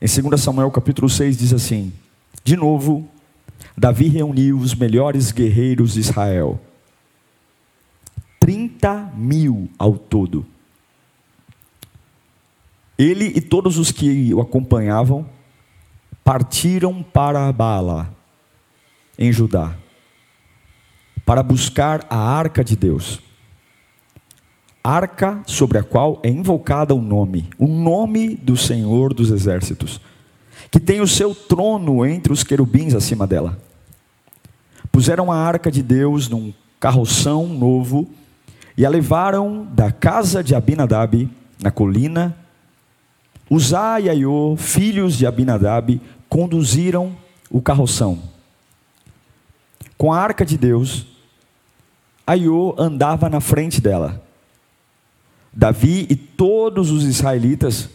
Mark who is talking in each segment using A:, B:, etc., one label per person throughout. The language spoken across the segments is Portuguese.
A: Em 2 Samuel capítulo 6 diz assim: De novo, Davi reuniu os melhores guerreiros de Israel, 30 mil ao todo ele e todos os que o acompanhavam partiram para Baala, em Judá, para buscar a arca de Deus. Arca sobre a qual é invocada o nome, o nome do Senhor dos Exércitos, que tem o seu trono entre os querubins acima dela. Puseram a arca de Deus num carroção novo e a levaram da casa de Abinadab, na colina Uzá e Aiô, filhos de Abinadab, conduziram o carroção. Com a arca de Deus, Aiô andava na frente dela. Davi e todos os israelitas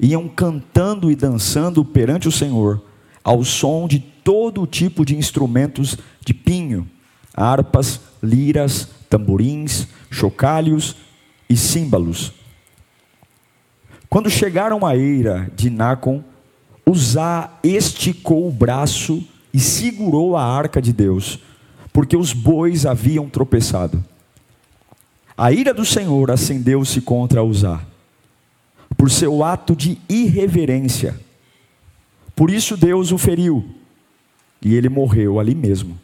A: iam cantando e dançando perante o Senhor, ao som de todo tipo de instrumentos de pinho, harpas, liras, tamborins, chocalhos e símbolos. Quando chegaram à eira de Nacon, Uzá esticou o braço e segurou a arca de Deus, porque os bois haviam tropeçado. A ira do Senhor acendeu-se contra Uzá, por seu ato de irreverência. Por isso Deus o feriu, e ele morreu ali mesmo,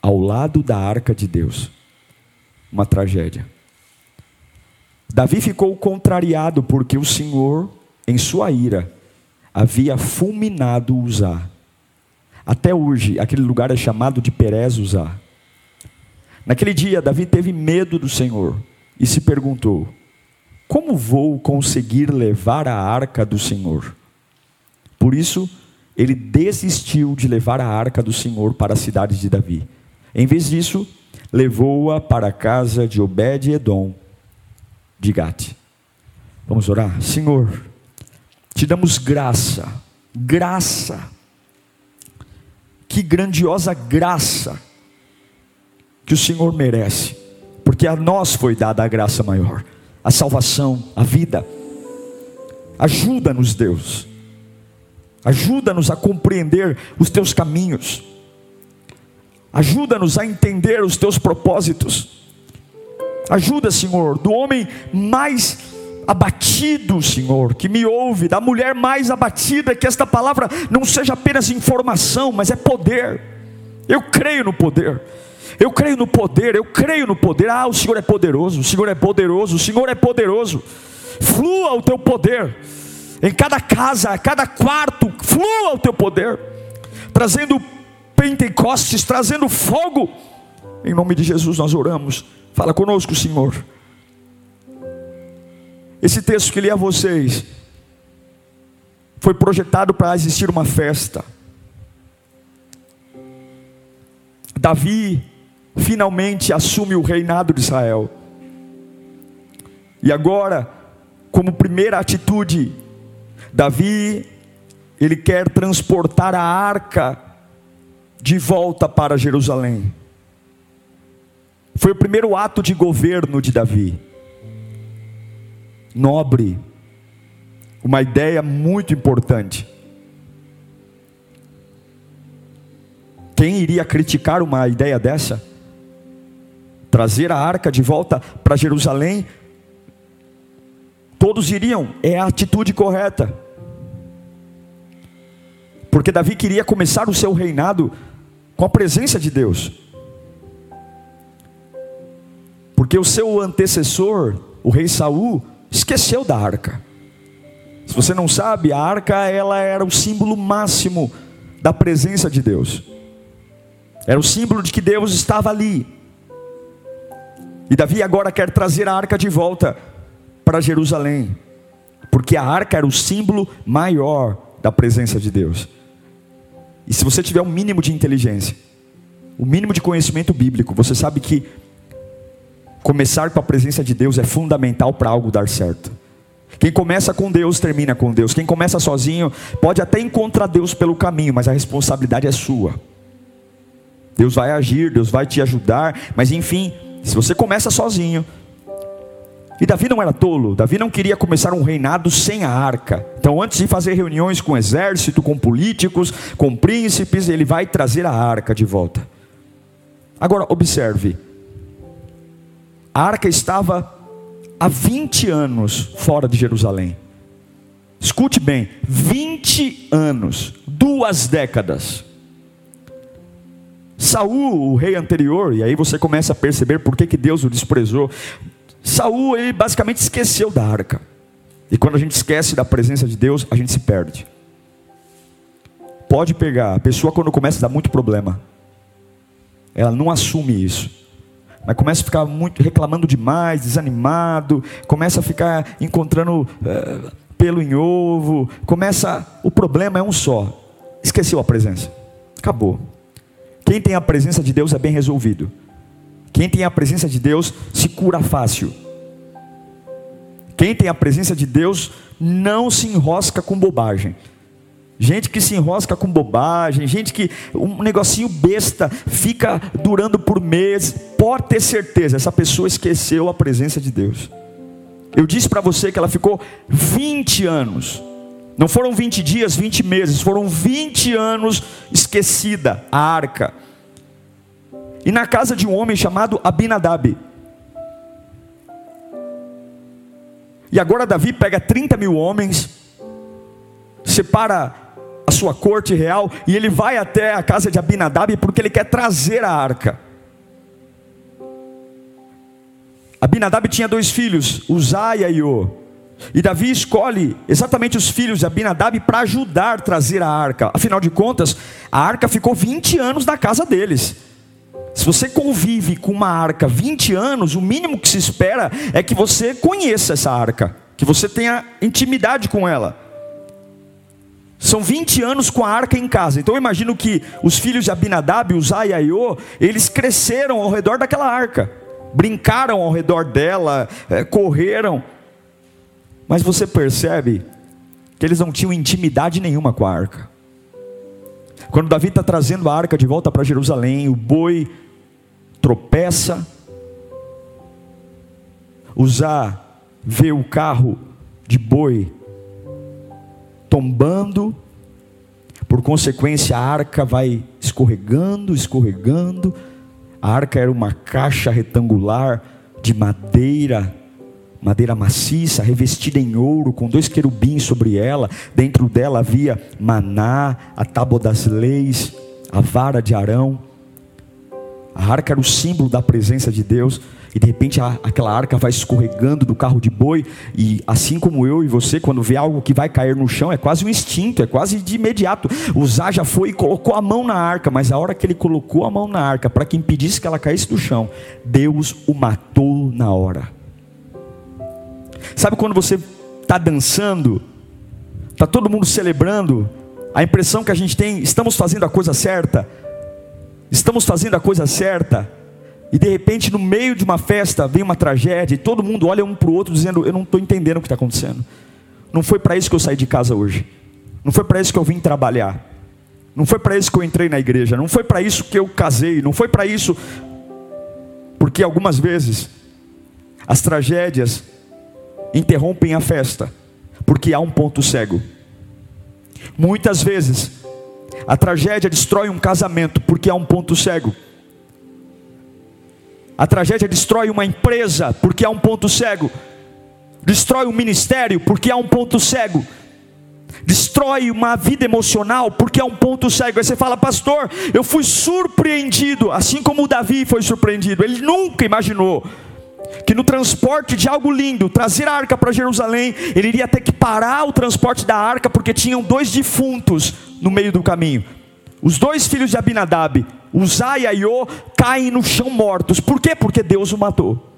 A: ao lado da arca de Deus. Uma tragédia. Davi ficou contrariado porque o Senhor, em sua ira, havia fulminado Uzá. Até hoje, aquele lugar é chamado de Perez Uzá. Naquele dia, Davi teve medo do Senhor e se perguntou: Como vou conseguir levar a arca do Senhor? Por isso, ele desistiu de levar a arca do Senhor para a cidade de Davi. Em vez disso, levou-a para a casa de Obed-Edom, de Gate. Vamos orar? Senhor, te damos graça, graça, que grandiosa graça que o Senhor merece, porque a nós foi dada a graça maior, a salvação, a vida. Ajuda-nos, Deus, ajuda-nos a compreender os teus caminhos, ajuda-nos a entender os teus propósitos Ajuda, Senhor, do homem mais abatido, Senhor, que me ouve, da mulher mais abatida, que esta palavra não seja apenas informação, mas é poder. Eu creio no poder. Eu creio no poder, eu creio no poder. Ah, o Senhor é poderoso, o Senhor é poderoso, o Senhor é poderoso. Flua o teu poder. Em cada casa, cada quarto, flua o teu poder. Trazendo Pentecostes, trazendo fogo. Em nome de Jesus nós oramos. Fala conosco, Senhor. Esse texto que li a vocês foi projetado para existir uma festa. Davi finalmente assume o reinado de Israel. E agora, como primeira atitude, Davi ele quer transportar a arca de volta para Jerusalém. Foi o primeiro ato de governo de Davi. Nobre, uma ideia muito importante. Quem iria criticar uma ideia dessa? Trazer a arca de volta para Jerusalém? Todos iriam, é a atitude correta. Porque Davi queria começar o seu reinado com a presença de Deus. Porque o seu antecessor, o rei Saul, esqueceu da arca. Se você não sabe, a arca ela era o símbolo máximo da presença de Deus. Era o símbolo de que Deus estava ali. E Davi agora quer trazer a arca de volta para Jerusalém, porque a arca era o símbolo maior da presença de Deus. E se você tiver um mínimo de inteligência, o um mínimo de conhecimento bíblico, você sabe que começar com a presença de Deus é fundamental para algo dar certo. Quem começa com Deus termina com Deus. Quem começa sozinho pode até encontrar Deus pelo caminho, mas a responsabilidade é sua. Deus vai agir, Deus vai te ajudar, mas enfim, se você começa sozinho, e Davi não era tolo, Davi não queria começar um reinado sem a arca. Então, antes de fazer reuniões com exército, com políticos, com príncipes, ele vai trazer a arca de volta. Agora, observe: a arca estava há 20 anos fora de Jerusalém. Escute bem: 20 anos, duas décadas. Saul, o rei anterior, e aí você começa a perceber por que, que Deus o desprezou. Saul, ele basicamente esqueceu da arca. E quando a gente esquece da presença de Deus, a gente se perde. Pode pegar, a pessoa quando começa a dar muito problema, ela não assume isso. Mas começa a ficar muito reclamando demais, desanimado, começa a ficar encontrando é, pelo em ovo, começa, o problema é um só. Esqueceu a presença. Acabou. Quem tem a presença de Deus é bem resolvido. Quem tem a presença de Deus se cura fácil. Quem tem a presença de Deus não se enrosca com bobagem. Gente que se enrosca com bobagem, gente que um negocinho besta fica durando por meses, pode ter certeza, essa pessoa esqueceu a presença de Deus. Eu disse para você que ela ficou 20 anos, não foram 20 dias, 20 meses, foram 20 anos esquecida a arca e na casa de um homem chamado Abinadab. E agora Davi pega 30 mil homens, separa a sua corte real e ele vai até a casa de Abinadab porque ele quer trazer a arca. Abinadab tinha dois filhos, Uzá e Aiô. E Davi escolhe exatamente os filhos de Abinadab para ajudar a trazer a arca. Afinal de contas, a arca ficou 20 anos na casa deles. Se você convive com uma arca 20 anos, o mínimo que se espera é que você conheça essa arca, que você tenha intimidade com ela. São 20 anos com a arca em casa. Então eu imagino que os filhos de Abinadab, Uzai e Aiô, eles cresceram ao redor daquela arca. Brincaram ao redor dela, é, correram. Mas você percebe que eles não tinham intimidade nenhuma com a arca. Quando Davi está trazendo a arca de volta para Jerusalém, o boi tropeça, usar, vê o carro de boi tombando, por consequência a arca vai escorregando, escorregando. A arca era uma caixa retangular de madeira, madeira maciça, revestida em ouro, com dois querubins sobre ela. Dentro dela havia maná, a tábua das leis, a vara de Arão. A arca era o símbolo da presença de Deus. E de repente a, aquela arca vai escorregando do carro de boi. E assim como eu e você, quando vê algo que vai cair no chão, é quase um instinto, é quase de imediato. Uzá já foi e colocou a mão na arca. Mas a hora que ele colocou a mão na arca, para que impedisse que ela caísse do chão, Deus o matou na hora. Sabe quando você está dançando, está todo mundo celebrando, a impressão que a gente tem, estamos fazendo a coisa certa? Estamos fazendo a coisa certa, e de repente no meio de uma festa vem uma tragédia, e todo mundo olha um para o outro dizendo: Eu não estou entendendo o que está acontecendo. Não foi para isso que eu saí de casa hoje, não foi para isso que eu vim trabalhar, não foi para isso que eu entrei na igreja, não foi para isso que eu casei, não foi para isso, porque algumas vezes as tragédias interrompem a festa, porque há um ponto cego. Muitas vezes a tragédia destrói um casamento porque há um ponto cego. A tragédia destrói uma empresa porque há um ponto cego. Destrói um ministério porque há um ponto cego. Destrói uma vida emocional porque há um ponto cego. Aí você fala, pastor, eu fui surpreendido, assim como o Davi foi surpreendido. Ele nunca imaginou que no transporte de algo lindo, trazer a arca para Jerusalém, ele iria ter que parar o transporte da arca, porque tinham dois defuntos no meio do caminho. Os dois filhos de Abinadab, Uzá e Aiô, caem no chão mortos. Por quê? Porque Deus o matou.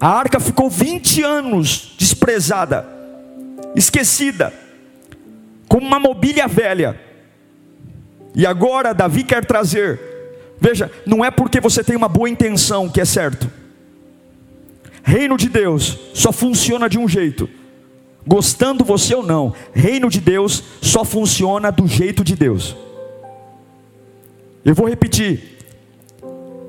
A: A arca ficou 20 anos menosprezada, esquecida, como uma mobília velha. E agora Davi quer trazer, veja, não é porque você tem uma boa intenção que é certo. Reino de Deus só funciona de um jeito, gostando você ou não, reino de Deus só funciona do jeito de Deus. Eu vou repetir,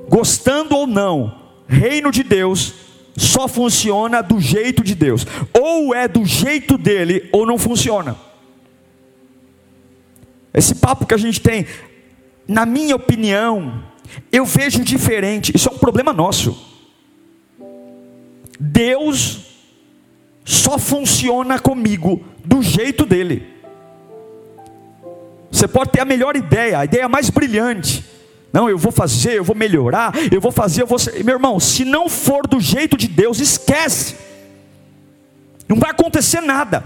A: gostando ou não, reino de Deus só funciona do jeito de Deus. Ou é do jeito dele, ou não funciona. Esse papo que a gente tem, na minha opinião, eu vejo diferente. Isso é um problema nosso. Deus só funciona comigo do jeito dele. Você pode ter a melhor ideia, a ideia mais brilhante. Não, eu vou fazer, eu vou melhorar, eu vou fazer, eu vou. Meu irmão, se não for do jeito de Deus, esquece. Não vai acontecer nada.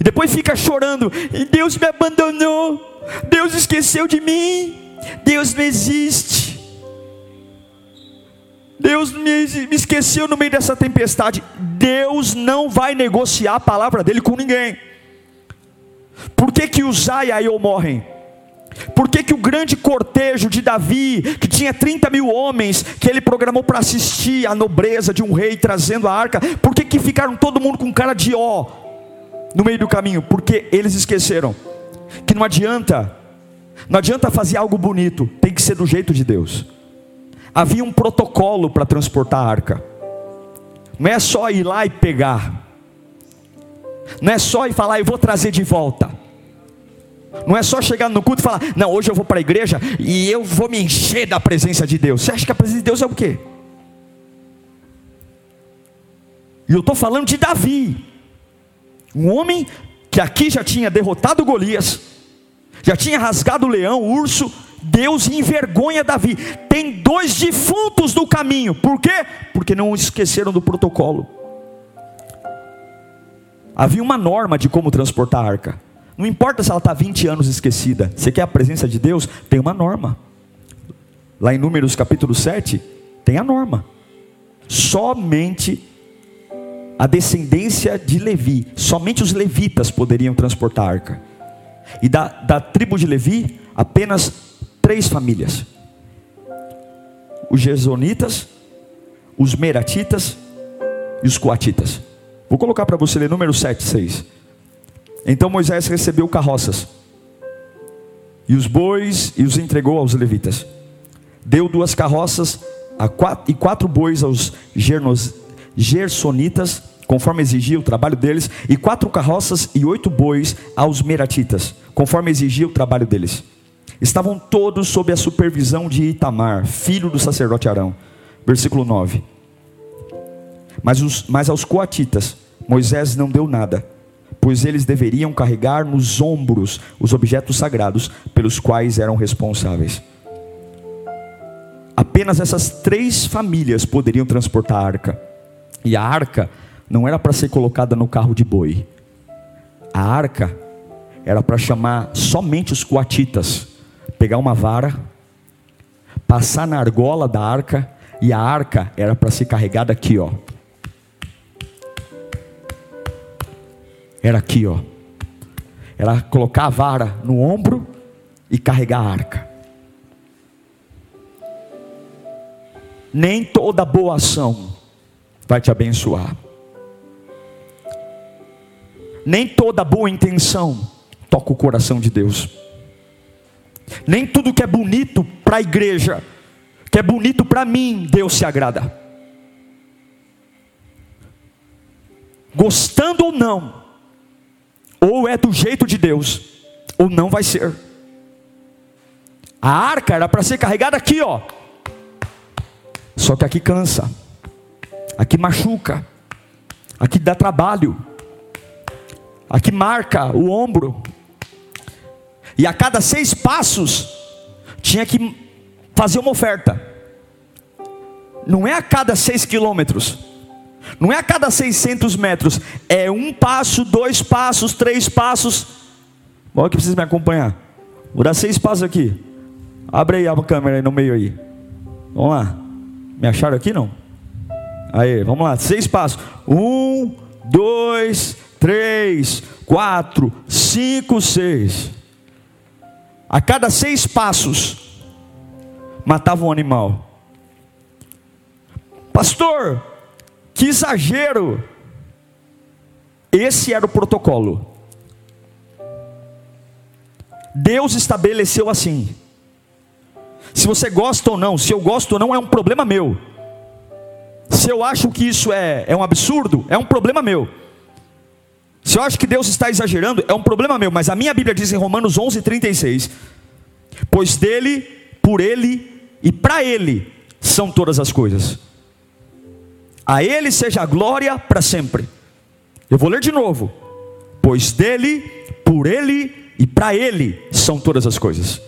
A: E depois fica chorando, e Deus me abandonou, Deus esqueceu de mim, Deus não existe. Deus me, esqueceu no meio dessa tempestade. Deus não vai negociar a palavra dele com ninguém. Por que, que Uzá e Aiô morrem? Por que, que o grande cortejo de Davi, que tinha 30 mil homens, que ele programou para assistir a nobreza de um rei trazendo a arca, por que, que ficaram todo mundo com cara de ó no meio do caminho? Porque eles esqueceram que não adianta, não adianta fazer algo bonito, tem que ser do jeito de Deus. Havia um protocolo para transportar a arca, não é só ir lá e pegar, não é só ir falar, eu vou trazer de volta. Não é só chegar no culto e falar, não, hoje eu vou para a igreja e eu vou me encher da presença de Deus. Você acha que a presença de Deus é o quê? E eu estou falando de Davi, um homem que aqui já tinha derrotado Golias, já tinha rasgado o leão, o urso. Deus envergonha Davi. Tem dois defuntos no caminho. Por quê? Porque não esqueceram do protocolo. Havia uma norma de como transportar a arca. Não importa se ela está 20 anos esquecida. Você quer a presença de Deus? Tem uma norma. Lá em Números capítulo 7, tem a norma. Somente a descendência de Levi, somente os levitas poderiam transportar a arca. E da, da tribo de Levi, apenas três famílias: os Gesonitas, os Meratitas e os Coatitas. Vou colocar para você ler número 7, 6. Então Moisés recebeu carroças e os bois e os entregou aos levitas. Deu duas carroças quatro, e quatro bois aos gernos, gersonitas, conforme exigia o trabalho deles, e quatro carroças e oito bois aos meratitas, conforme exigia o trabalho deles. Estavam todos sob a supervisão de Itamar, filho do sacerdote Arão. Versículo 9. Mas, os, mas aos coatitas, Moisés não deu nada pois eles deveriam carregar nos ombros os objetos sagrados pelos quais eram responsáveis. Apenas essas três famílias poderiam transportar a arca, e a arca não era para ser colocada no carro de boi, a arca era para chamar somente os coatitas, pegar uma vara, passar na argola da arca, e a arca era para ser carregada aqui, ó, era aqui, ó. Era colocar a vara no ombro e carregar a arca. Nem toda boa ação vai te abençoar. Nem toda boa intenção toca o coração de Deus. Nem tudo que é bonito para a igreja, que é bonito para mim, Deus se agrada. Gostando ou não, ou é do jeito de Deus, ou não vai ser. A arca era para ser carregada aqui, ó. Só que aqui cansa, aqui machuca, aqui dá trabalho, aqui marca o ombro. E a cada seis passos tinha que fazer uma oferta. Não é a cada seis quilômetros não é a cada 600 metros, é um passo, dois passos, três passos. Olha que precisa me acompanhar. Vou dar seis passos aqui. Abre aí a câmera aí no meio aí. Vamos lá. Me acharam aqui não? Aí, vamos lá. Seis passos. Um, dois, três, quatro, cinco, seis. A cada seis passos, matava um animal. Pastor, que exagero! Esse era o protocolo. Deus estabeleceu assim. Se você gosta ou não, se eu gosto ou não, é um problema meu. Se eu acho que isso é, é um absurdo, é um problema meu. Se eu acho que Deus está exagerando, é um problema meu. Mas a minha Bíblia diz em Romanos 11, 36: Pois dele, por ele e para ele são todas as coisas. A ele seja a glória para sempre. Eu vou ler de novo. Pois dele, por ele e para ele são todas as coisas.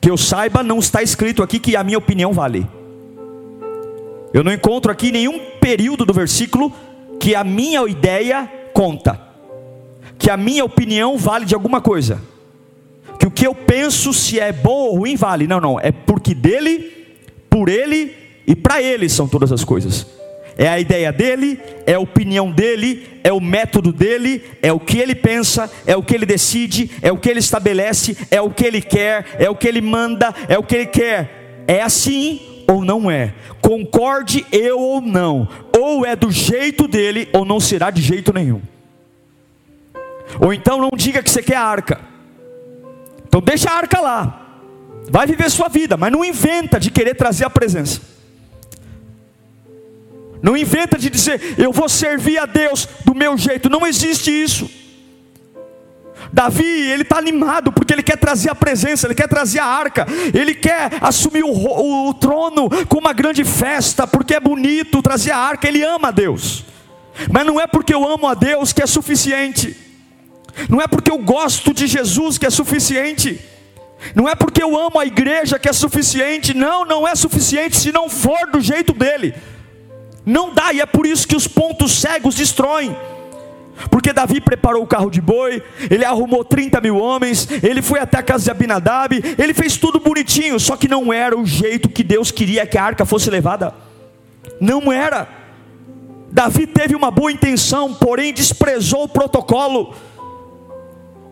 A: Que eu saiba, não está escrito aqui que a minha opinião vale. Eu não encontro aqui nenhum período do versículo que a minha ideia conta, que a minha opinião vale de alguma coisa, que o que eu penso se é bom ou ruim vale. Não, não, é porque dele, por ele e para ele são todas as coisas. É a ideia dele, é a opinião dele, é o método dele, é o que ele pensa, é o que ele decide, é o que ele estabelece, é o que ele quer, é o que ele manda, é o que ele quer. É assim ou não é? Concorde eu ou não, ou é do jeito dele ou não será de jeito nenhum. Ou então não diga que você quer a arca. Então deixa a arca lá. Vai viver sua vida, mas não inventa de querer trazer a presença. Não inventa de dizer, eu vou servir a Deus do meu jeito. Não existe isso. Davi, ele está animado porque ele quer trazer a presença, ele quer trazer a arca, ele quer assumir o, o, o, trono com uma grande festa, porque é bonito trazer a arca, ele ama a Deus. Mas não é porque eu amo a Deus que é suficiente, não é porque eu gosto de Jesus que é suficiente, não é porque eu amo a igreja que é suficiente, não, não é suficiente se não for do jeito dele. Não dá, e é por isso que os pontos cegos destroem. Porque Davi preparou o carro de boi, ele arrumou 30 mil homens, ele foi até a casa de Abinadab, ele fez tudo bonitinho, só que não era o jeito que Deus queria que a arca fosse levada. Não era. Davi teve uma boa intenção, porém desprezou o protocolo.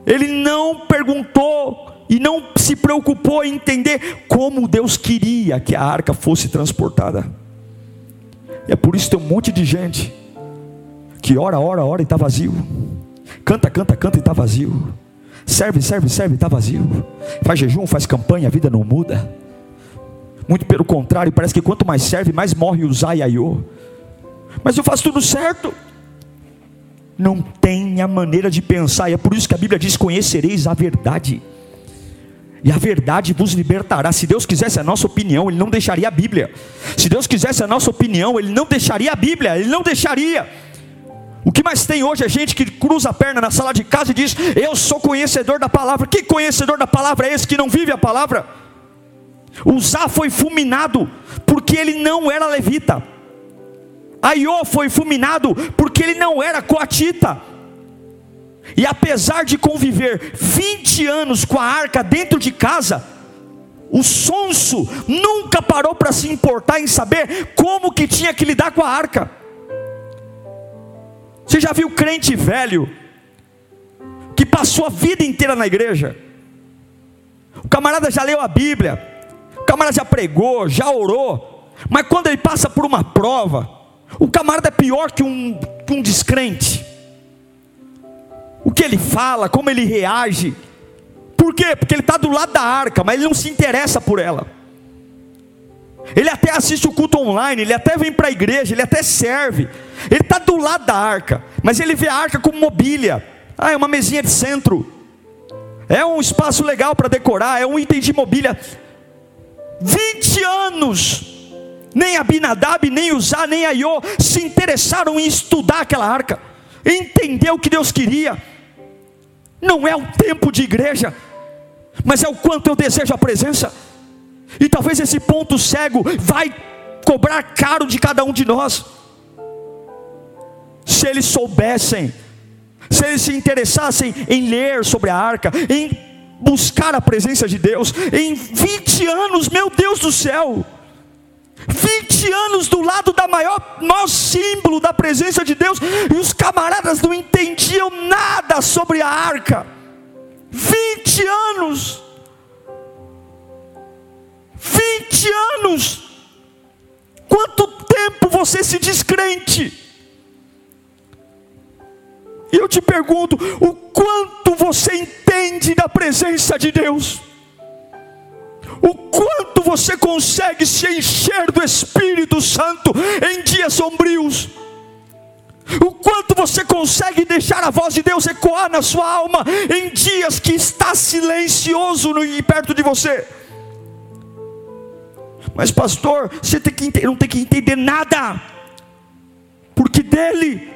A: Ele não perguntou e não se preocupou em entender como Deus queria que a arca fosse transportada. É por isso que tem um monte de gente que ora, ora, ora e está vazio. Canta, canta, canta e está vazio. Serve, serve, serve e está vazio. Faz jejum, faz campanha, a vida não muda. Muito pelo contrário, parece que quanto mais serve, mais morre o Zaiaiô. Mas eu faço tudo certo. Não tem a maneira de pensar, e é por isso que a Bíblia diz: Conhecereis a verdade e a verdade vos libertará. Se Deus quisesse a nossa opinião, Ele não deixaria a Bíblia. Se Deus quisesse a nossa opinião, Ele não deixaria a Bíblia, Ele não deixaria. O que mais tem hoje é gente que cruza a perna na sala de casa e diz: Eu sou conhecedor da palavra. Que conhecedor da palavra é esse que não vive a palavra? Uzá foi fulminado porque ele não era levita. Aiô foi fulminado porque ele não era coatita. E apesar de conviver 20 anos com a arca dentro de casa, o sonso nunca parou para se importar em saber como que tinha que lidar com a arca. Você já viu crente velho que passou a vida inteira na igreja? O camarada já leu a Bíblia, o camarada já pregou, já orou, mas quando ele passa por uma prova, o camarada é pior que um, que um descrente o que ele fala, como ele reage. Por quê? Porque ele está do lado da arca, mas ele não se interessa por ela. Ele até assiste o culto online, ele até vem para a igreja, ele até serve. Ele está do lado da arca, mas ele vê a arca como mobília. Ah, é uma mesinha de centro. É um espaço legal para decorar, é um item de mobília. 20 anos. Nem Abinadab, nem Uzá, nem Aiô se interessaram em estudar aquela arca, entender o que Deus queria. Não é o tempo de igreja, mas é o quanto eu desejo a presença. E talvez esse ponto cego vai cobrar caro de cada um de nós. Se eles soubessem, se eles se interessassem em ler sobre a arca, em buscar a presença de Deus, em 20 anos, meu Deus do céu, 20 20 anos do lado da maior, maior símbolo da presença de Deus, e os camaradas não entendiam nada sobre a arca. 20 anos. 20 anos. Quanto tempo você se descrente? E eu te pergunto: o quanto você entende da presença de Deus? O quanto você consegue se encher do Espírito Santo em dias sombrios? O quanto você consegue deixar a voz de Deus ecoar na sua alma em dias que está silencioso perto de você? Mas, pastor, você tem que, não tem que entender nada, porque dele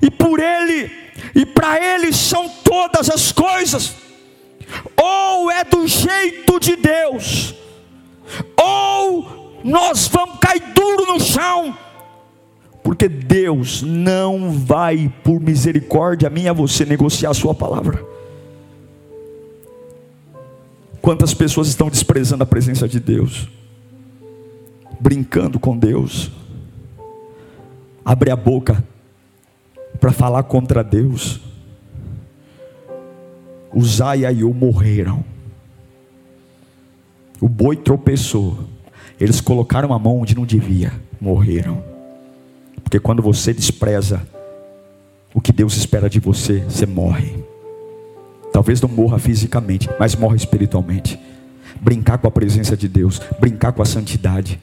A: e por ele e para ele são todas as coisas. Ou é do jeito de Deus, ou nós vamos cair duro no chão, porque Deus não vai, por misericórdia minha, você negociar a sua palavra. Quantas pessoas estão desprezando a presença de Deus, brincando com Deus, abre a boca para falar contra Deus. Uzai e Aiô morreram. O boi tropeçou. Eles colocaram a mão onde não devia. Morreram. Porque quando você despreza o que Deus espera de você, você morre. Talvez não morra fisicamente, mas morre espiritualmente. Brincar com a presença de Deus, brincar com a santidade,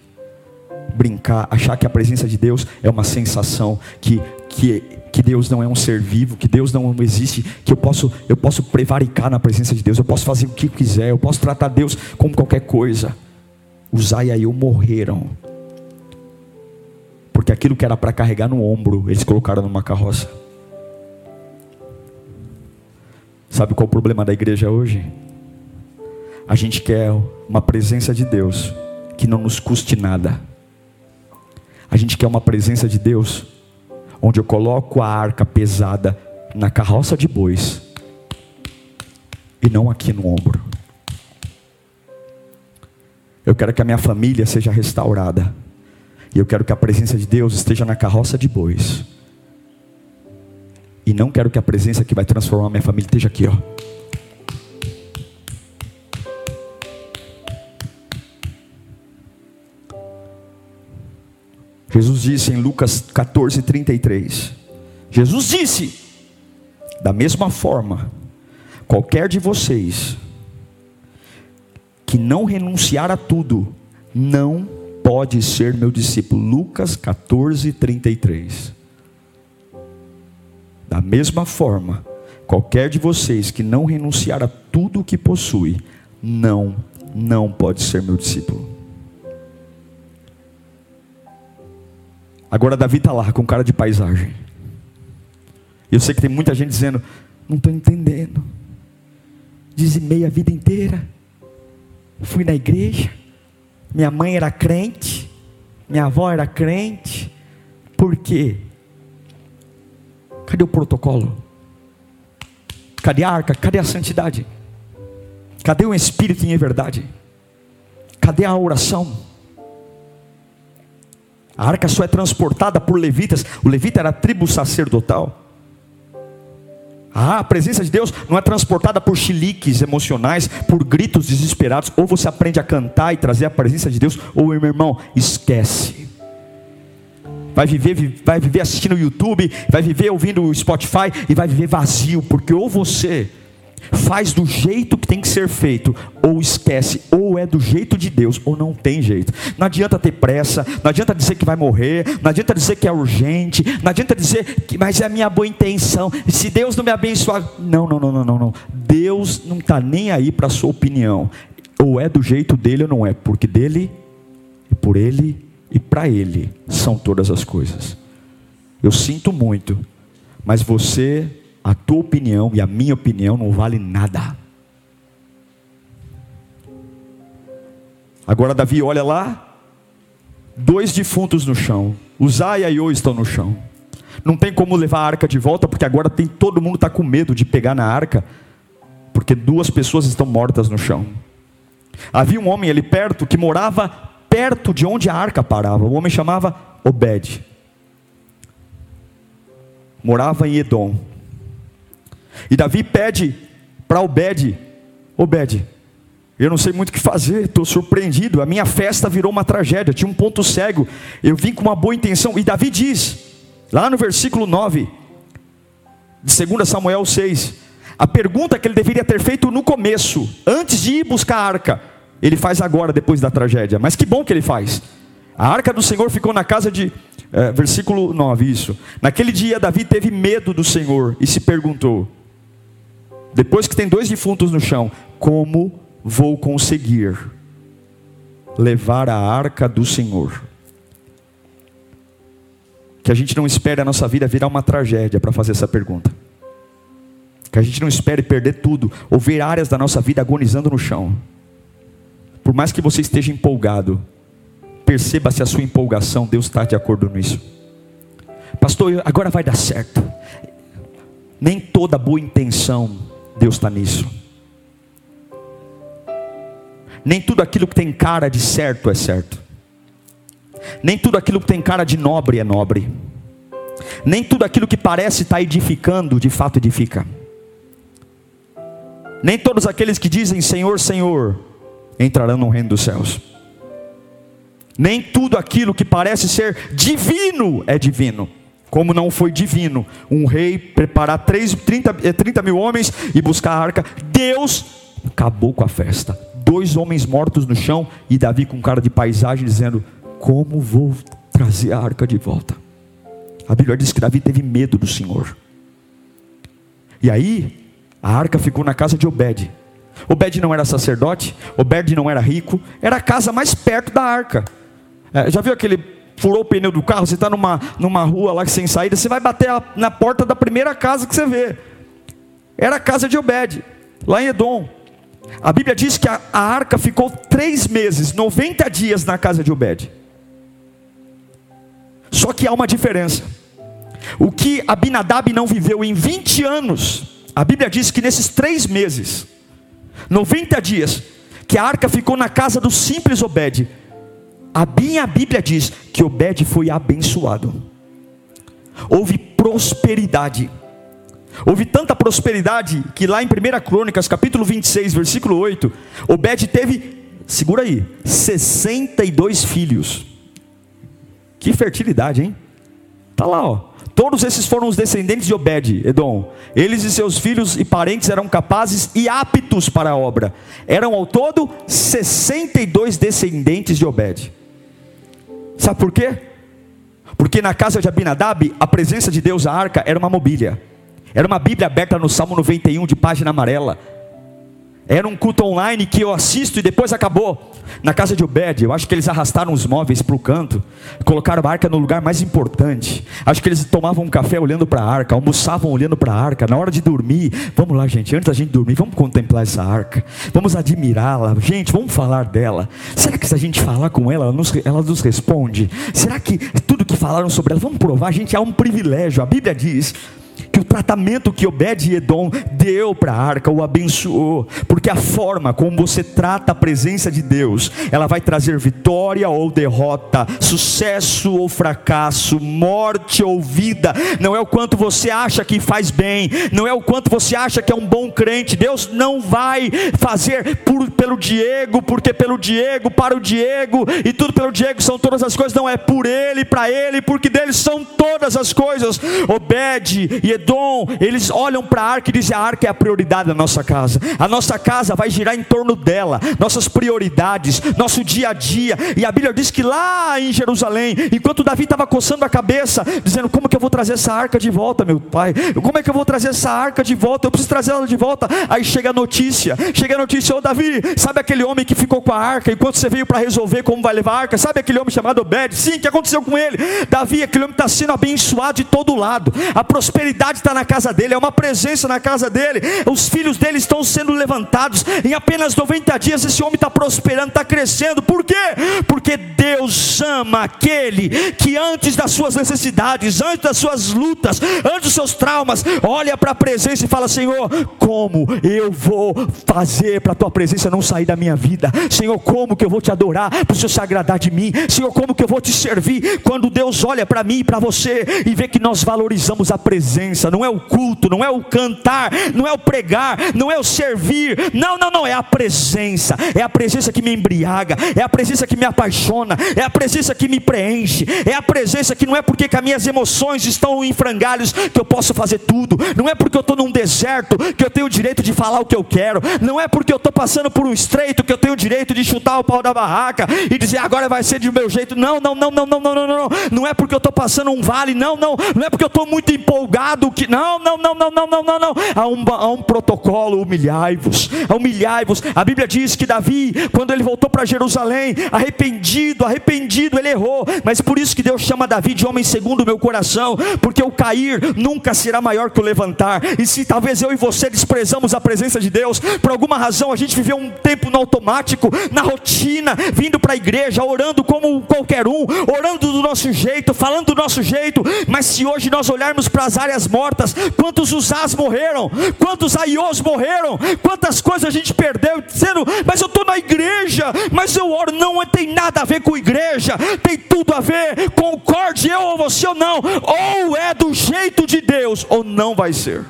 A: brincar, achar que a presença de Deus é uma sensação que que que Deus não é um ser vivo, que Deus não existe, que eu posso, eu posso prevaricar na presença de Deus, eu posso fazer o que quiser, eu posso tratar Deus como qualquer coisa. Uzai e Aiu morreram, porque aquilo que era para carregar no ombro, eles colocaram numa carroça. Sabe qual é o problema da igreja hoje? A gente quer uma presença de Deus que não nos custe nada. A gente quer uma presença de Deus onde eu coloco a arca pesada na carroça de bois e não aqui no ombro. Eu quero que a minha família seja restaurada. E eu quero que a presença de Deus esteja na carroça de bois. E não quero que a presença que vai transformar a minha família esteja aqui, ó. Jesus disse em Lucas 14, 33. Jesus disse: da mesma forma, qualquer de vocês que não renunciar a tudo, não pode ser meu discípulo. Lucas 14, 33. Da mesma forma, qualquer de vocês que não renunciar a tudo o que possui, não, não pode ser meu discípulo. Agora Davi está lá com cara de paisagem. Eu sei que tem muita gente dizendo: não estou entendendo. Dizimei a vida inteira. Fui na igreja. Minha mãe era crente. Minha avó era crente. Por quê? Cadê o protocolo? Cadê a arca? Cadê a santidade? Cadê o espírito em verdade? Cadê a oração? A arca só é transportada por levitas. O levita era a tribo sacerdotal. Ah, a presença de Deus não é transportada por chiliques emocionais, por gritos desesperados. Ou você aprende a cantar e trazer a presença de Deus, ou meu irmão, esquece. Vai viver, vai viver assistindo o YouTube, vai viver ouvindo o Spotify e vai viver vazio, porque ou você faz do jeito que tem que ser feito, ou esquece, ou é do jeito de Deus, ou não tem jeito. Não adianta ter pressa, não adianta dizer que vai morrer, não adianta dizer que é urgente, não adianta dizer que, mas é a minha boa intenção. Se Deus não me abençoar, não, não, não, não, não, não. Deus não está nem aí para a sua opinião. Ou é do jeito dele ou não é, porque dele, por ele e para ele são todas as coisas. Eu sinto muito, mas você a tua opinião e a minha opinião não vale nada. Agora Davi olha lá, dois defuntos no chão. Uzá e Aiô estão no chão. Não tem como levar a arca de volta, porque agora tem todo mundo está com medo de pegar na arca, porque duas pessoas estão mortas no chão. Havia um homem ali perto que morava perto de onde a arca parava. O homem chamava Obed. Morava em Edom. E Davi pede para Obed: Obed, eu não sei muito o que fazer, estou surpreendido. A minha festa virou uma tragédia, tinha um ponto cego. Eu vim com uma boa intenção. E Davi diz, lá no versículo 9, de 2 Samuel 6, a pergunta que ele deveria ter feito no começo, antes de ir buscar a arca, ele faz agora, depois da tragédia. Mas que bom que ele faz. A arca do Senhor ficou na casa de. É, versículo 9, isso. Naquele dia, Davi teve medo do Senhor e se perguntou: depois que tem dois defuntos no chão, como vou conseguir levar a arca do Senhor? Que a gente não espere a nossa vida virar uma tragédia para fazer essa pergunta. Que a gente não espere perder tudo, ou ver áreas da nossa vida agonizando no chão. Por mais que você esteja empolgado, perceba se a sua empolgação, Deus está de acordo nisso. Pastor, agora vai dar certo. Nem toda boa intenção, Deus está nisso. Nem tudo aquilo que tem cara de certo é certo. Nem tudo aquilo que tem cara de nobre é nobre. Nem tudo aquilo que parece estar edificando, de fato edifica. Nem todos aqueles que dizem Senhor, Senhor, entrarão no reino dos céus. Nem tudo aquilo que parece ser divino é divino. Como não foi divino um rei preparar 3, 30, 30 mil homens e buscar a arca, Deus acabou com a festa. Dois homens mortos no chão e Davi com cara de paisagem dizendo: Como vou trazer a arca de volta? A Bíblia diz que Davi teve medo do Senhor. E aí, a arca ficou na casa de Obed. Obed não era sacerdote, Obed não era rico, era a casa mais perto da arca. É, já viu aquele furou o pneu do carro? Você está numa, numa rua lá sem saída, você vai bater a, na porta da primeira casa que você vê. Era a casa de Obed, lá em Edom. A Bíblia diz que a, a arca ficou três meses, 90 dias na casa de Obed. Só que há uma diferença. O que Abinadab não viveu em 20 anos, a Bíblia diz que nesses três meses, 90 dias, que a arca ficou na casa do simples Obed, a minha Bíblia diz que Obed foi abençoado. Houve prosperidade. Houve tanta prosperidade que lá em 1 Crônicas, capítulo 26, versículo 8, Obed teve, segura aí, 62 filhos. Que fertilidade, hein? Tá lá, ó. Todos esses foram os descendentes de Obed, Edom. Eles e seus filhos e parentes eram capazes e aptos para a obra. Eram ao todo 62 descendentes de Obed. Sabe por quê? Porque na casa de Abinadab, a presença de Deus, a arca, era uma mobília. Era uma Bíblia aberta no Salmo 91, de página amarela. Era um culto online que eu assisto e depois acabou. Na casa de Obed, eu acho que eles arrastaram os móveis para o canto, colocaram a arca no lugar mais importante. Acho que eles tomavam um café olhando para a arca, almoçavam olhando para a arca. Na hora de dormir, vamos lá, gente, antes da gente dormir, vamos contemplar essa arca, vamos admirá-la, gente, vamos falar dela. Será que se a gente falar com ela, ela nos, ela nos responde? Será que tudo que falaram sobre ela, vamos provar? Gente, há um privilégio. A Bíblia diz que o tratamento que Obed Edom deu para a arca o abençoou, porque a forma como você trata a presença de Deus, ela vai trazer vitória ou derrota, sucesso ou fracasso, morte ou vida. Não é o quanto você acha que faz bem, não é o quanto você acha que é um bom crente. Deus não vai fazer por, pelo Diego, porque pelo Diego, para o Diego e tudo pelo Diego são todas as coisas. Não é por ele, para ele, porque dele são todas as coisas. Obed e Edom, eles olham para a arca e dizem: a arca é a prioridade da nossa casa. A nossa casa vai girar em torno dela, nossas prioridades, nosso dia a dia. E a Bíblia diz que lá em Jerusalém, enquanto Davi estava coçando a cabeça, dizendo: Como que eu vou trazer essa arca de volta, meu pai? Como é que eu vou trazer essa arca de volta? Eu preciso trazer ela de volta. Aí chega a notícia: chega a notícia, ô Davi, sabe aquele homem que ficou com a arca enquanto você veio para resolver como vai levar a arca? Sabe aquele homem chamado Obed? Sim, o que aconteceu com ele? Davi, aquele homem está sendo abençoado de todo lado, a prosperidade está na casa dele, é uma presença na casa dele, os filhos dele estão sendo levantados. Em apenas 90 dias, esse homem está prosperando, está crescendo. Por quê? Porque Deus ama aquele que antes das suas necessidades, antes das suas lutas, antes dos seus traumas, olha para a presença e fala: Senhor, como eu vou fazer para a tua presença não sair da minha vida? Senhor, como que eu vou te adorar para o Senhor se agradar de mim? Senhor, como que eu vou te servir? Quando Deus olha para mim e para você e vê que nós valorizamos a presença, presença, não é o culto, não é o cantar, não é o pregar, não é o servir. Não, não, não, é a presença. É a presença que me embriaga, é a presença que me apaixona, é a presença que me preenche, é a presença que não é porque as minhas emoções estão em frangalhos que eu posso fazer tudo. Não é porque eu estou num deserto que eu tenho o direito de falar o que eu quero. Não é porque eu estou passando por um estreito que eu tenho o direito de chutar o pau da barraca e dizer agora vai ser de meu jeito. Não, não, não, não, não, não, não, não. Não é porque eu estou passando um vale. Não, não. Não é porque eu estou muito empolgado do que. Não, não, não, não, não, não, não, não. Há um, há um protocolo, humilhai-vos, humilhai-vos. A Bíblia diz que Davi, quando ele voltou para Jerusalém, arrependido, arrependido, ele errou. Mas por isso que Deus chama Davi de homem segundo o meu coração, porque o cair nunca será maior que o levantar. E se talvez eu e você desprezamos a presença de Deus, por alguma razão a gente viveu um tempo no automático, na rotina, vindo para a igreja, orando como qualquer um, orando do nosso jeito, falando do nosso jeito, mas se hoje nós olharmos para as áreas mortas, quantos Usás morreram, quantos Aios morreram, quantas coisas a gente perdeu, dizendo, mas eu estou na igreja, mas eu oro, não tem nada a ver com igreja, tem tudo a ver, concorde eu ou você ou não, ou é do jeito de Deus, ou não vai ser.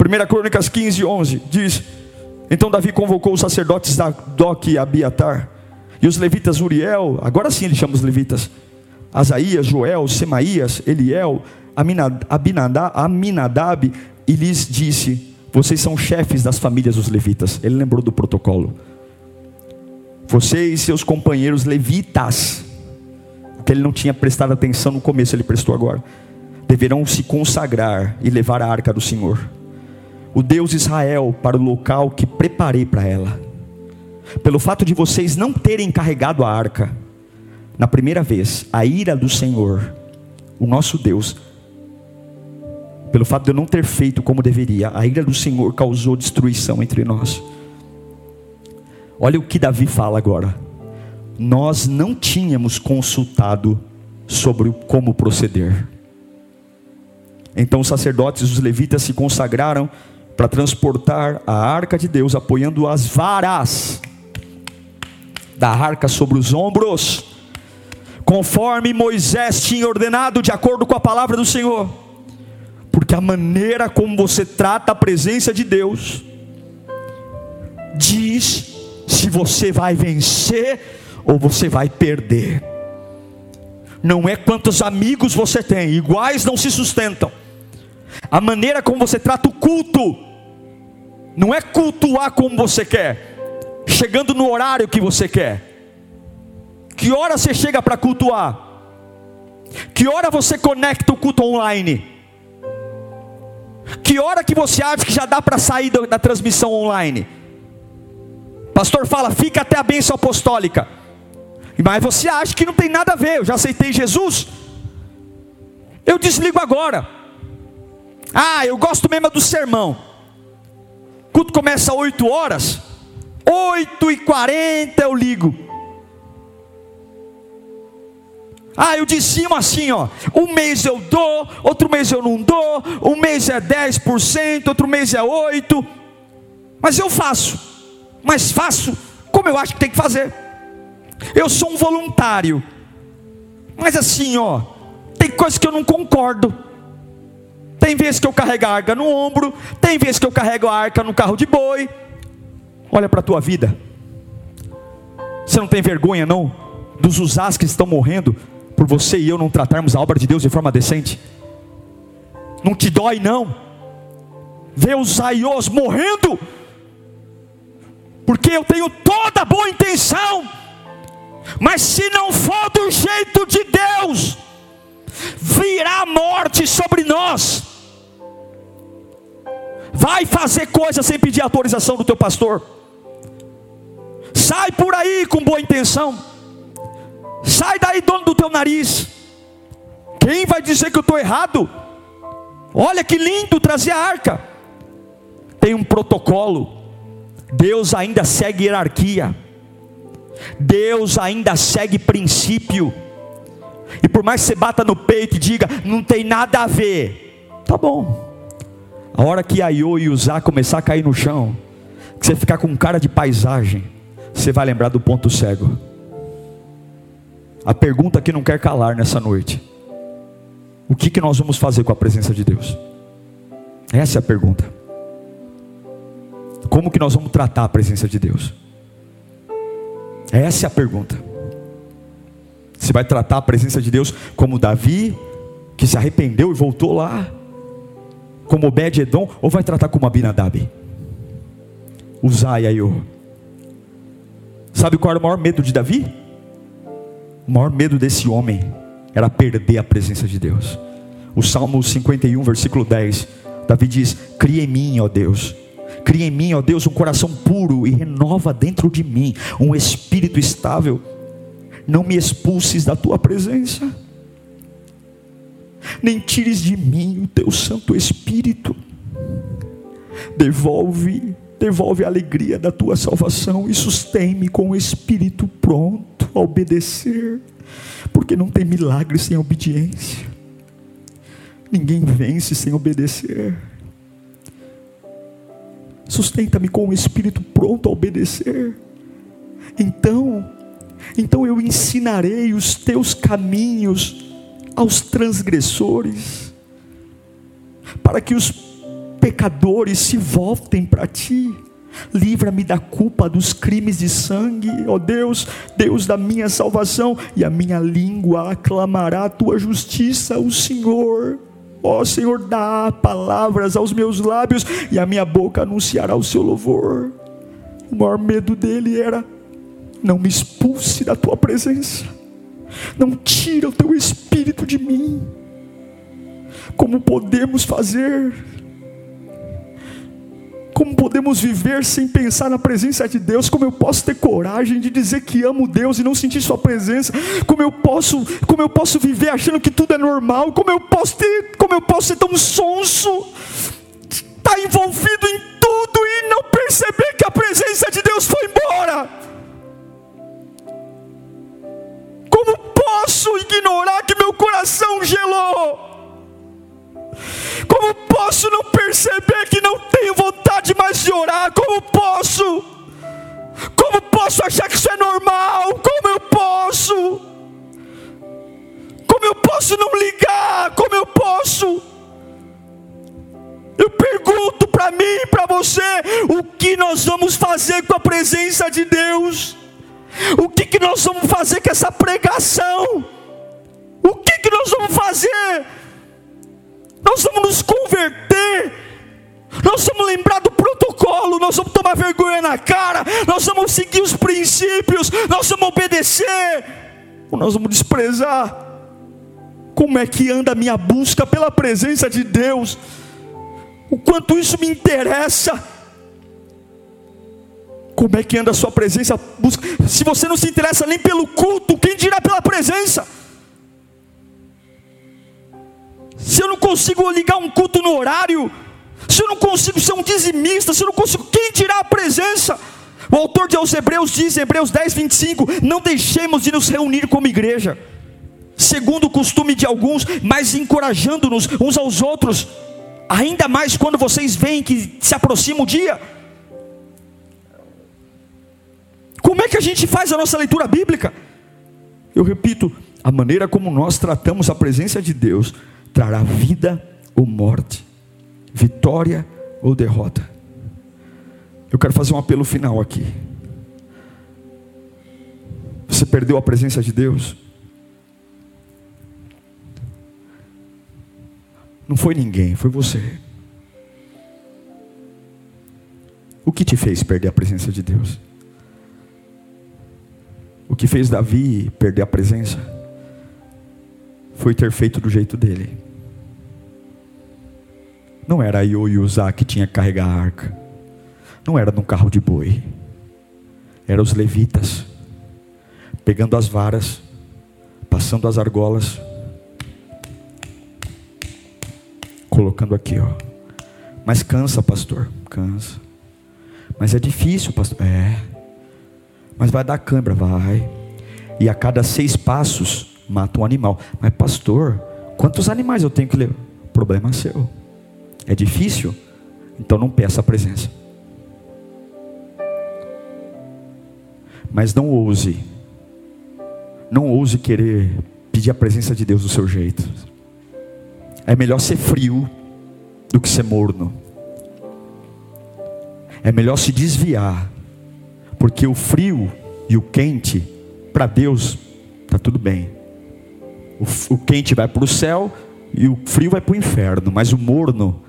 A: 1 Crônicas 15, 11 diz: Então Davi convocou os sacerdotes da Doc e Abiatar, e os levitas Uriel, agora sim ele chama os levitas, Asaías, Joel, Semaías, Eliel, Aminadab, Aminadab, e lhes disse: Vocês são chefes das famílias dos levitas. Ele lembrou do protocolo. Você e seus companheiros levitas, que ele não tinha prestado atenção no começo, ele prestou agora, deverão se consagrar e levar a arca do Senhor, o Deus Israel, para o local que preparei para ela. Pelo fato de vocês não terem carregado a arca, na primeira vez, a ira do Senhor, o nosso Deus, pelo fato de eu não ter feito como deveria, a ira do Senhor causou destruição entre nós. Olha o que Davi fala agora. Nós não tínhamos consultado sobre como proceder. Então os sacerdotes e os levitas se consagraram para transportar a arca de Deus, apoiando as varas da arca sobre os ombros, conforme Moisés tinha ordenado, de acordo com a palavra do Senhor. Porque a maneira como você trata a presença de Deus diz se você vai vencer ou você vai perder. Não é quantos amigos você tem, iguais não se sustentam. A maneira como você trata o culto, não é cultuar como você quer, chegando no horário que você quer. Que hora você chega para cultuar? Que hora você conecta o culto online? Que hora que você acha que já dá para sair da, da transmissão online? Pastor fala, fica até a bênção apostólica. Mas você acha que não tem nada a ver, eu já aceitei Jesus. Eu desligo agora. Ah, eu gosto mesmo do sermão. O culto começa às 8 horas. 8 e 40 eu ligo. Ah, eu dizimo assim, ó. Um mês eu dou, outro mês eu não dou. Um mês é 10%, outro mês é 8%. Mas eu faço mas faço como eu acho que tem que fazer. Eu sou um voluntário, mas assim, ó, tem coisas que eu não concordo. Tem vezes que eu carrego a arca no ombro, tem vezes que eu carrego a arca no carro de boi. Olha para a tua vida. Você não tem vergonha não dos usás que estão morrendo por você e eu não tratarmos a obra de Deus de forma decente? Não te dói não? Ver os aios morrendo porque eu tenho toda boa intenção, mas se não for do jeito de Deus, virá morte sobre nós. Vai fazer coisa sem pedir autorização do teu pastor. Sai por aí com boa intenção. Sai daí, dono do teu nariz. Quem vai dizer que eu estou errado? Olha que lindo trazer a arca. tem um protocolo, Deus ainda segue hierarquia, Deus ainda segue princípio, e por mais que você bata no peito e diga, não tem nada a ver, tá bom. A hora que a Iô e o Zá começar a cair no chão, que você ficar com cara de paisagem, você vai lembrar do ponto cego. A pergunta que não quer calar nessa noite: o que, que nós vamos fazer com a presença de Deus? Essa é a pergunta. Como que nós vamos tratar a presença de Deus? Essa é a pergunta. Você vai tratar a presença de Deus como Davi, que se arrependeu e voltou lá, como Obed-Edom, ou vai tratar como Abinadab? Uzai e Sabe qual era o maior medo de Davi? O maior medo desse homem era perder a presença de Deus. O Salmo 51, versículo 10, Davi diz: Cria em mim, ó Deus, cria em mim, ó Deus, um coração puro e renova dentro de mim um espírito estável. Não me expulses da tua presença, nem tires de mim o teu Santo Espírito. Devolve, devolve a alegria da tua salvação e sustém-me com o espírito pronto a obedecer porque não tem milagre sem obediência. Ninguém vence sem obedecer. Sustenta-me com o espírito pronto a obedecer. Então, então eu ensinarei os teus caminhos aos transgressores, para que os pecadores se voltem para ti. Livra-me da culpa dos crimes de sangue, ó Deus, Deus da minha salvação, e a minha língua aclamará a tua justiça, o Senhor. Ó Senhor, dá palavras aos meus lábios, e a minha boca anunciará o seu louvor. O maior medo dele era: não me expulse da tua presença, não tira o teu espírito de mim. Como podemos fazer? Como podemos viver sem pensar na presença de Deus? Como eu posso ter coragem de dizer que amo Deus e não sentir Sua presença? Como eu posso, como eu posso viver achando que tudo é normal? Como eu posso ter, como eu posso ser tão sonso? Estar tá envolvido em tudo e não perceber que a presença de Deus foi embora? Como posso ignorar que meu coração gelou? Como posso não perceber que não tenho vontade mais de orar? Como posso? Como posso achar que isso é normal? Como eu posso? Como eu posso não ligar? Como eu posso? Eu pergunto para mim e para você: o que nós vamos fazer com a presença de Deus? O que, que nós vamos fazer com essa pregação? O que, que nós vamos fazer? Nós vamos nos converter, nós vamos lembrar do protocolo, nós vamos tomar vergonha na cara, nós vamos seguir os princípios, nós vamos obedecer, ou nós vamos desprezar. Como é que anda a minha busca pela presença de Deus? O quanto isso me interessa? Como é que anda a sua presença? Se você não se interessa nem pelo culto, quem dirá pela presença? Se eu não consigo ligar um culto no horário, se eu não consigo ser um dizimista, se eu não consigo, quem dirá a presença? O autor de aos Hebreus diz, Hebreus 10, 25: Não deixemos de nos reunir como igreja, segundo o costume de alguns, mas encorajando-nos uns aos outros, ainda mais quando vocês veem que se aproxima o dia. Como é que a gente faz a nossa leitura bíblica? Eu repito, a maneira como nós tratamos a presença de Deus trará vida ou morte, vitória ou derrota. Eu quero fazer um apelo final aqui. Você perdeu a presença de Deus? Não foi ninguém, foi você. O que te fez perder a presença de Deus? O que fez Davi perder a presença? Foi ter feito do jeito dele. Não era Io e Uzá que tinha que carregar a arca. Não era num carro de boi. Eram os levitas. Pegando as varas, passando as argolas, colocando aqui, ó, Mas cansa, pastor. Cansa. Mas é difícil, pastor. É. Mas vai dar câimbra, vai. E a cada seis passos mata um animal. Mas, pastor, quantos animais eu tenho que levar? Problema seu. É difícil? Então não peça a presença. Mas não ouse. Não ouse querer pedir a presença de Deus do seu jeito. É melhor ser frio do que ser morno. É melhor se desviar, porque o frio e o quente, para Deus, está tudo bem. O, quente vai para o céu e o frio vai para o inferno, mas o morno,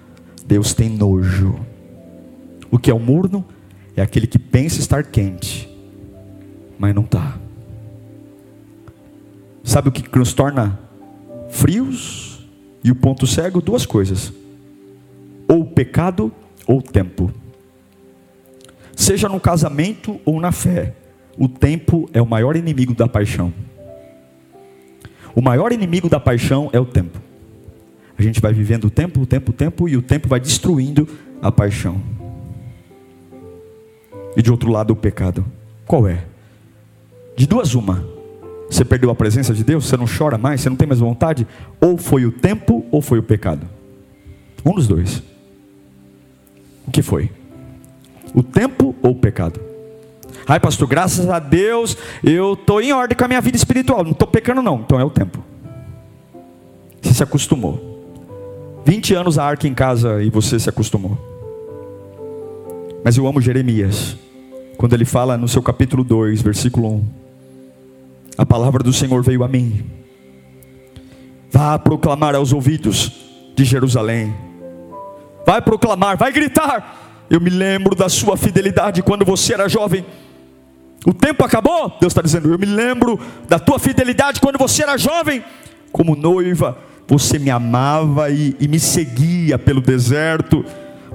A: Deus tem nojo. O que é o morno? É aquele que pensa estar quente, mas não está. Sabe o que nos torna frios e o ponto cego? Duas coisas: ou pecado ou tempo. Seja no casamento ou na fé, o tempo é o maior inimigo da paixão. O maior inimigo da paixão é o tempo. A gente vai vivendo o tempo, o tempo, o tempo, e o tempo vai destruindo a paixão. E de outro lado, o pecado. Qual é? De duas, uma. Você perdeu a presença de Deus, você não chora mais, você não tem mais vontade? Ou foi o tempo, ou foi o pecado? Um dos dois. O que foi? O tempo ou o pecado? Ai, pastor, graças a Deus eu estou em ordem com a minha vida espiritual. Não estou pecando, não. Então é o tempo. Você se acostumou. 20 anos a arca em casa e você se acostumou. Mas eu amo Jeremias, quando ele fala no seu capítulo 2, versículo 1. A palavra do Senhor veio a mim. Vá proclamar aos ouvidos de Jerusalém. Vai proclamar, vai gritar. Eu me lembro da sua fidelidade quando você era jovem. O tempo acabou? Deus está dizendo. Eu me lembro da tua fidelidade quando você era jovem, como noiva. Você me amava e, e me seguia pelo deserto,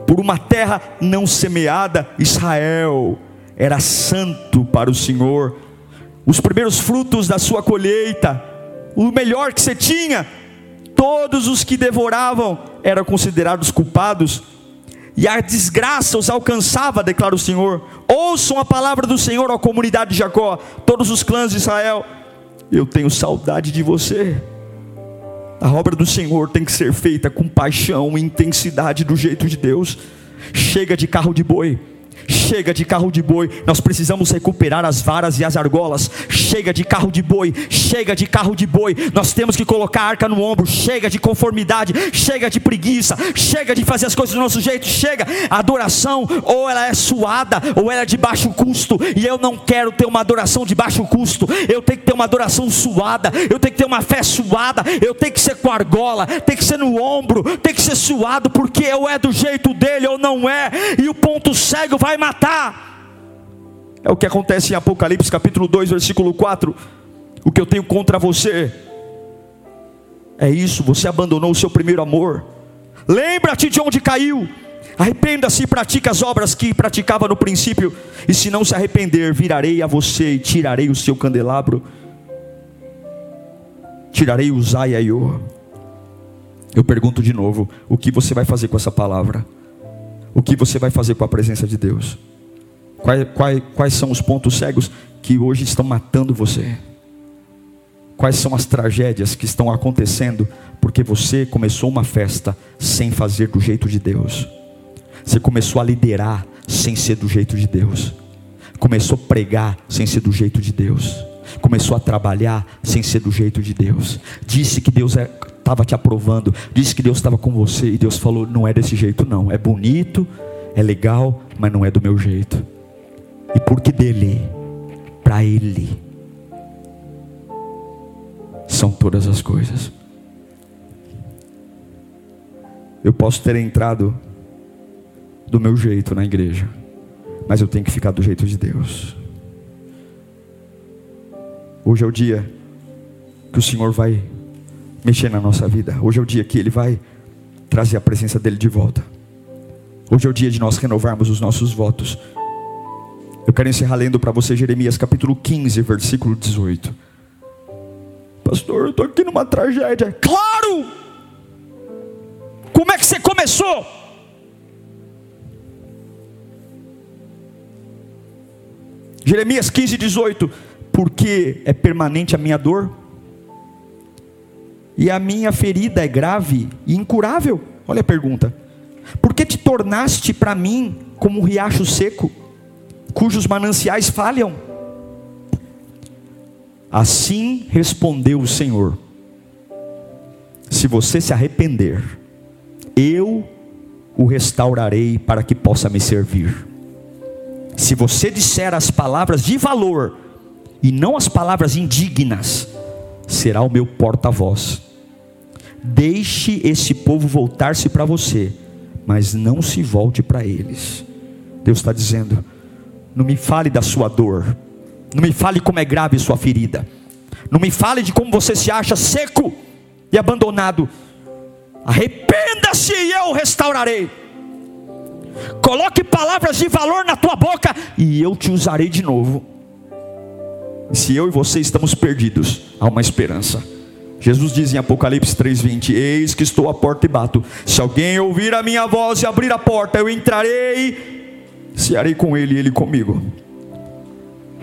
A: por uma terra não semeada. Israel era santo para o Senhor. Os primeiros frutos da sua colheita, o melhor que você tinha, todos os que devoravam eram considerados culpados e a desgraça os alcançava, declara o Senhor. Ouçam a palavra do Senhor, ó comunidade de Jacó, todos os clãs de Israel. Eu tenho saudade de você. A obra do Senhor tem que ser feita com paixão e intensidade do jeito de Deus. Chega de carro de boi Chega de carro de boi, nós precisamos recuperar as varas e as argolas. Chega de carro de boi, chega de carro de boi, nós temos que colocar a arca no ombro. Chega de conformidade, chega de preguiça, chega de fazer as coisas do nosso jeito. Chega, a adoração ou ela é suada ou ela é de baixo custo. E eu não quero ter uma adoração de baixo custo, eu tenho que ter uma adoração suada, eu tenho que ter uma fé suada, eu tenho que ser com argola, tem que ser no ombro, tem que ser suado, porque ou é do jeito dele ou não é, e o ponto cego vai vai matar. É o que acontece em Apocalipse capítulo 2, versículo 4. O que eu tenho contra você é isso, você abandonou o seu primeiro amor. Lembra-te de onde caiu. Arrependa-se e pratique as obras que praticava no princípio. E se não se arrepender, virarei a você e tirarei o seu candelabro. Tirarei o Zai e Eu pergunto de novo: o que você vai fazer com essa palavra? O que você vai fazer com a presença de Deus? Quais, quais, quais são os pontos cegos que hoje estão matando você? Quais são as tragédias que estão acontecendo porque você começou uma festa sem fazer do jeito de Deus? Você começou a liderar sem ser do jeito de Deus. Começou a pregar sem ser do jeito de Deus. Começou a trabalhar sem ser do jeito de Deus. Disse que Deus é estava te aprovando, disse que Deus estava com você e Deus falou: não é desse jeito, não. É bonito, é legal, mas não é do meu jeito. E porque dele, para Ele, são todas as coisas. Eu posso ter entrado do meu jeito na igreja, mas eu tenho que ficar do jeito de Deus. Hoje é o dia que o Senhor vai mexer na nossa vida. Hoje é o dia que Ele vai trazer a presença dEle de volta. Hoje é o dia de nós renovarmos os nossos votos. Eu quero encerrar lendo para você Jeremias capítulo 15, versículo 18. Pastor, eu estou aqui numa tragédia. Claro! Como é que você começou? Jeremias 15, 18. Porque é permanente a minha dor e a minha ferida é grave e incurável. Olha a pergunta: Por que te tornaste para mim como um riacho seco, cujos mananciais falham? Assim respondeu o Senhor: Se você se arrepender, eu o restaurarei para que possa me servir. Se você disser as palavras de valor e não as palavras indignas, será o meu porta-voz. Deixe esse povo voltar-se para você, mas não se volte para eles. Deus está dizendo: não me fale da sua dor, não me fale como é grave sua ferida, não me fale de como você se acha seco e abandonado. Arrependa-se e eu o restaurarei. Coloque palavras de valor na tua boca e eu te usarei de novo. Se eu e você estamos perdidos, há uma esperança. Jesus diz em Apocalipse 3:20: Eis que estou à porta e bato. Se alguém ouvir a minha voz e abrir a porta, eu entrarei, cearei com ele e ele comigo.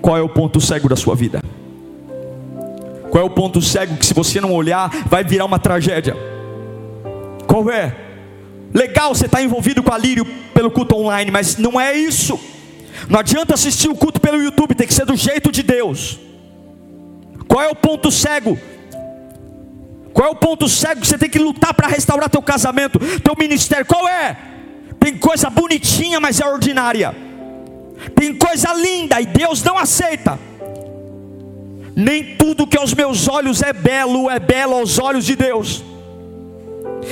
A: Qual é o ponto cego da sua vida? Qual é o ponto cego que se você não olhar vai virar uma tragédia? Qual é? Legal você estar tá envolvido com a Lírio pelo culto online, mas não é isso. Não adianta assistir o culto pelo YouTube, tem que ser do jeito de Deus. Qual é o ponto cego? Qual é o ponto cego que você tem que lutar para restaurar teu casamento, teu ministério? Qual é? Tem coisa bonitinha, mas é ordinária. Tem coisa linda e Deus não aceita. Nem tudo que aos meus olhos é belo é belo aos olhos de Deus.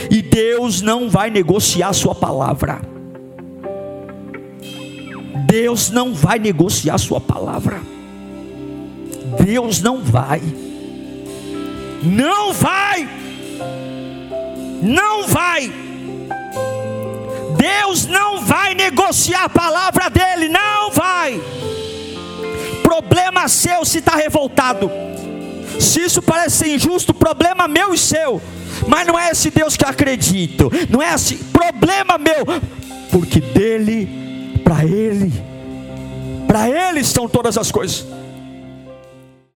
A: E Deus não vai negociar a sua palavra. Deus não vai negociar a sua palavra. Deus não vai. Não vai. Não vai. Deus não vai negociar a palavra dele. Não vai. Problema seu se está revoltado. Se isso parece ser injusto, problema meu e seu. Mas não é esse Deus que acredito. Não é esse problema meu. Porque dele, para ele, para ele estão todas as coisas.